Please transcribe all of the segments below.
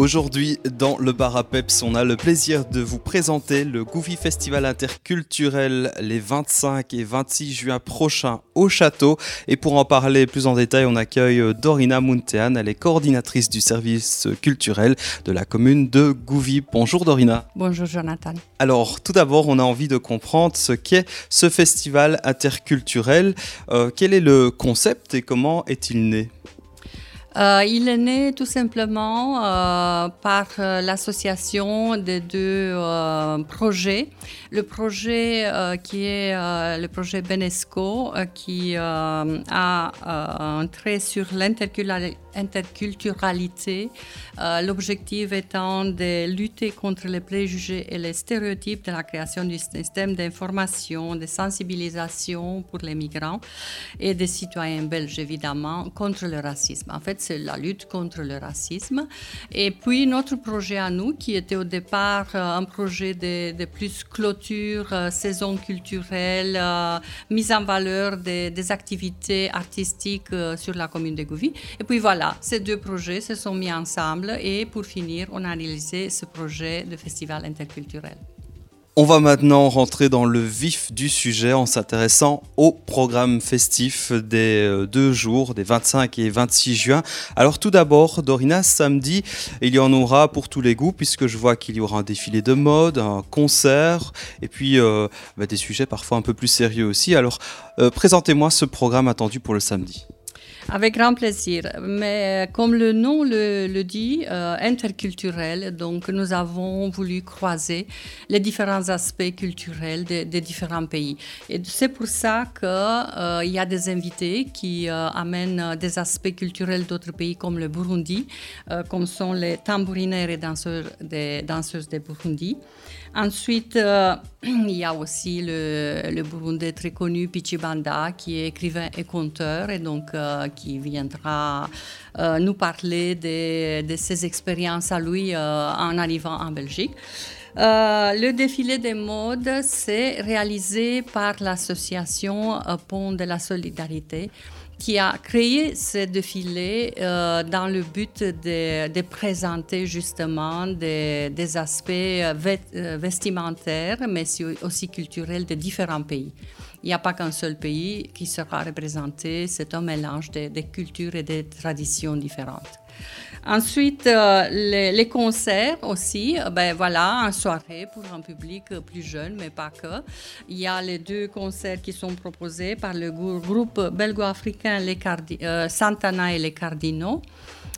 Aujourd'hui, dans le bar à Peps, on a le plaisir de vous présenter le Goofy Festival interculturel les 25 et 26 juin prochains au château. Et pour en parler plus en détail, on accueille Dorina Muntean. Elle est coordinatrice du service culturel de la commune de Gouvy. Bonjour Dorina. Bonjour Jonathan. Alors, tout d'abord, on a envie de comprendre ce qu'est ce festival interculturel. Euh, quel est le concept et comment est-il né? Euh, il est né tout simplement euh, par euh, l'association des deux projets. Le projet qui est le projet Benesco, qui a un trait sur l'interculturalité, l'objectif étant de lutter contre les préjugés et les stéréotypes de la création du système d'information, de sensibilisation pour les migrants et des citoyens belges, évidemment, contre le racisme. En fait, c'est la lutte contre le racisme. Et puis notre projet à nous, qui était au départ euh, un projet de, plus clôture, euh, saison culturelle, euh, mise en valeur des, activités artistiques sur la commune de Gouvy. Et puis voilà, ces deux projets se sont mis ensemble et pour finir, on a réalisé ce projet de festival interculturel. On va maintenant rentrer dans le vif du sujet en s'intéressant au programme festif des euh, deux jours, des 25 et 26 juin. Alors tout d'abord, Dorina, samedi, il y en aura pour tous les goûts puisque je vois qu'il y aura un défilé de mode, un concert et puis euh, bah, des sujets parfois un peu plus sérieux aussi. Alors euh, présentez-moi ce programme attendu pour le samedi. Avec grand plaisir. Mais euh, comme le nom le, dit, euh, interculturel, donc nous avons voulu croiser les différents aspects culturels des différents pays. Et c'est pour ça qu'il euh, y a des invités qui amènent des aspects culturels d'autres pays comme le Burundi, comme sont les tambourinaires et des, danseuses de Burundi. Ensuite, il y a aussi le, Burundais très connu Pichibanda, qui est écrivain et conteur, et donc qui viendra euh, nous parler de, ses expériences à lui euh, en arrivant en Belgique. Euh, le défilé des modes, c'est réalisé par l'association Pont de la Solidarité qui a créé ce défilé dans le but de, présenter justement des, des aspects vestimentaires, mais aussi culturels de différents pays. Il n'y a pas qu'un seul pays qui sera représenté, c'est un mélange de, cultures et de traditions différentes. Ensuite, euh, les, concerts aussi, euh, ben voilà, en soirée pour un public plus jeune, mais pas que. Il y a les deux concerts qui sont proposés par le groupe belgo-africain euh, Santana et les Cardinaux.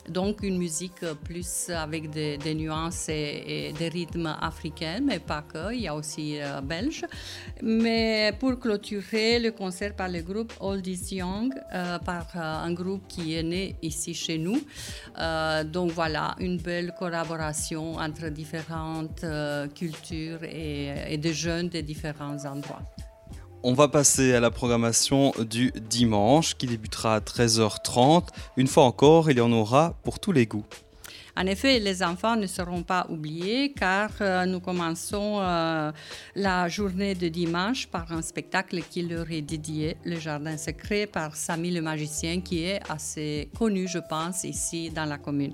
Donc une musique plus avec des, nuances et, des rythmes africains, mais pas que, il y a aussi euh, belge. Mais pour clôturer le concert par le groupe Old is Young, euh, par euh, un groupe qui est né ici chez nous. donc voilà, une belle collaboration entre différentes cultures et, et des jeunes de différents endroits. On va passer à la programmation du dimanche qui débutera à 13h30. Une fois encore, il y en aura pour tous les goûts. En effet, les enfants ne seront pas oubliés car euh, nous commençons euh, la journée de dimanche par un spectacle qui leur est dédié, Le Jardin secret, par Samy le magicien, qui est assez connu, je pense, ici dans la commune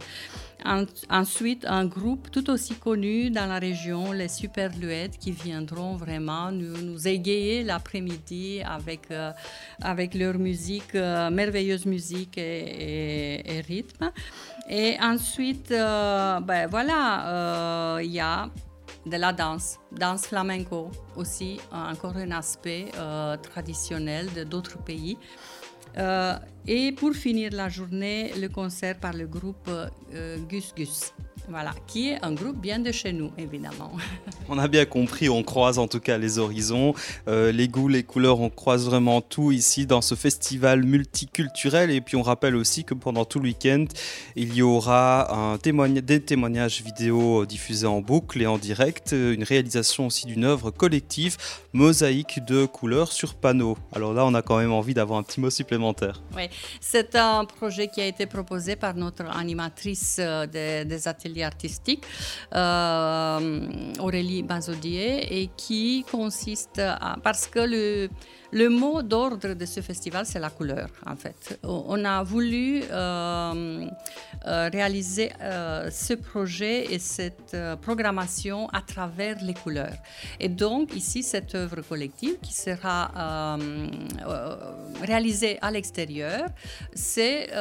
ensuite, un groupe tout aussi connu dans la région, les Superluettes, qui viendront vraiment nous, égayer l'après-midi avec, euh, avec leur musique, merveilleuse musique et, rythme. Et ensuite, euh, ben voilà, il y a de la danse, danse flamenco aussi, encore un aspect traditionnel de d'autres pays. Euh, et pour finir la journée, le concert par le groupe euh, Gus Gus. Voilà, qui est un groupe bien de chez nous, évidemment. On a bien compris, on croise en tout cas les horizons, euh, les goûts, les couleurs, on croise vraiment tout ici dans ce festival multiculturel. Et puis on rappelle aussi que pendant tout le week-end, il y aura un des témoignages vidéo diffusés en boucle et en direct, une réalisation aussi d'une œuvre collective, mosaïque de couleurs sur panneau. Alors là, on a quand même envie d'avoir un petit mot supplémentaire. Oui, c'est un projet qui a été proposé par notre animatrice euh, des ateliers artistique, euh, Aurélie Bazodier, et qui consiste à, parce que le, Le mot d'ordre de ce festival, c'est la couleur, en fait. On a voulu euh, euh, réaliser ce projet et cette programmation à travers les couleurs. Et donc, ici, cette œuvre collective qui sera réalisée à l'extérieur, c'est,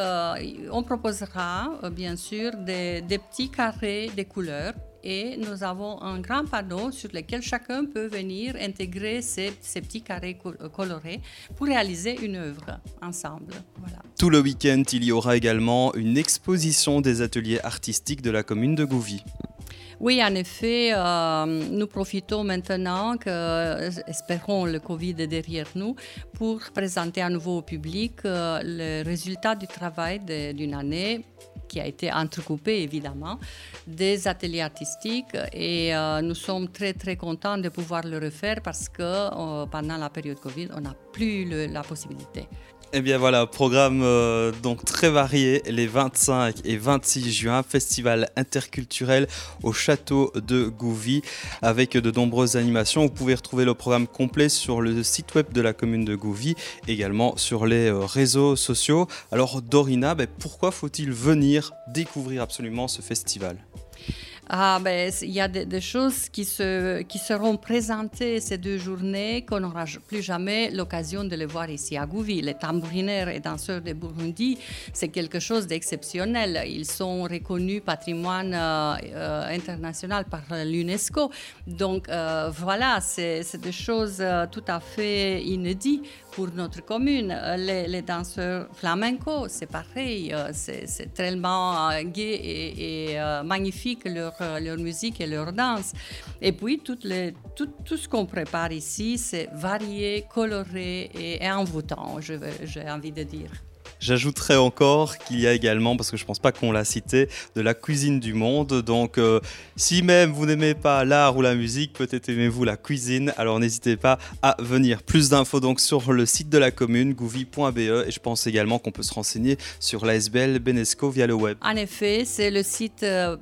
on proposera, bien sûr, des, petits carrés de couleurs et nous avons un grand panneau sur lequel chacun peut venir intégrer ces, petits carrés euh, colorés pour réaliser une œuvre ensemble. Voilà. Tout le week-end, il y aura également une exposition des ateliers artistiques de la commune de Gouvy. Oui, en effet, euh, nous profitons maintenant que, euh, espérons, le Covid est derrière nous, pour présenter à nouveau au public le résultat du travail d'une année qui a été entrecoupé évidemment, des ateliers artistiques et euh, nous sommes très très contents de pouvoir le refaire parce que euh, pendant la période Covid, on n'a plus la possibilité. Eh bien voilà, programme euh, donc très varié les 25 et 26 juin, festival interculturel au château de Gouvy avec de nombreuses animations. Vous pouvez retrouver le programme complet sur le site web de la commune de Gouvy, également sur les euh, réseaux sociaux. Alors Dorina, ben, pourquoi faut-il venir découvrir absolument ce festival? Ah, ben, il y a des, choses qui, se, qui seront présentées ces deux journées qu'on n'aura plus jamais l'occasion de les voir ici à Gouvy. Les tambourinaires et danseurs de Burundi, c'est quelque chose d'exceptionnel. Ils sont reconnus patrimoine euh, euh, international par l'UNESCO. Donc euh, voilà, c'est des choses tout à fait inédites pour notre commune. Les, danseurs flamenco, c'est pareil. C'est tellement gai et, et magnifique leur leur musique et leur danse. Et puis, toutes les, tout, tout ce qu'on prépare ici, c'est varié, coloré et, envoûtant, j'ai envie de dire. J'ajouterais encore qu'il y a également, parce que je ne pense pas qu'on l'a cité, de la cuisine du monde. Donc, euh, si même vous n'aimez pas l'art ou la musique, peut-être aimez-vous la cuisine. Alors, n'hésitez pas à venir. Plus d'infos donc sur le site de la commune, gouvi.be. Et je pense également qu'on peut se renseigner sur l'ASBL Benesco via le web. En effet, c'est le site euh,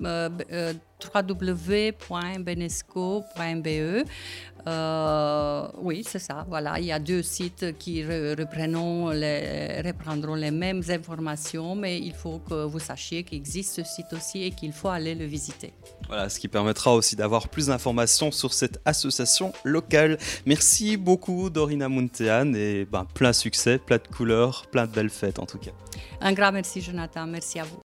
euh, www.benesco.be. Euh, oui, c'est ça. Voilà, il y a deux sites qui reprendront les, reprendront les mêmes informations, mais il faut que vous sachiez qu'il existe ce site aussi et qu'il faut aller le visiter. Voilà, ce qui permettra aussi d'avoir plus d'informations sur cette association locale. Merci beaucoup Dorina Muntean et ben, plein succès, plein de couleurs, plein de belles fêtes en tout cas. Un grand merci Jonathan, merci à vous.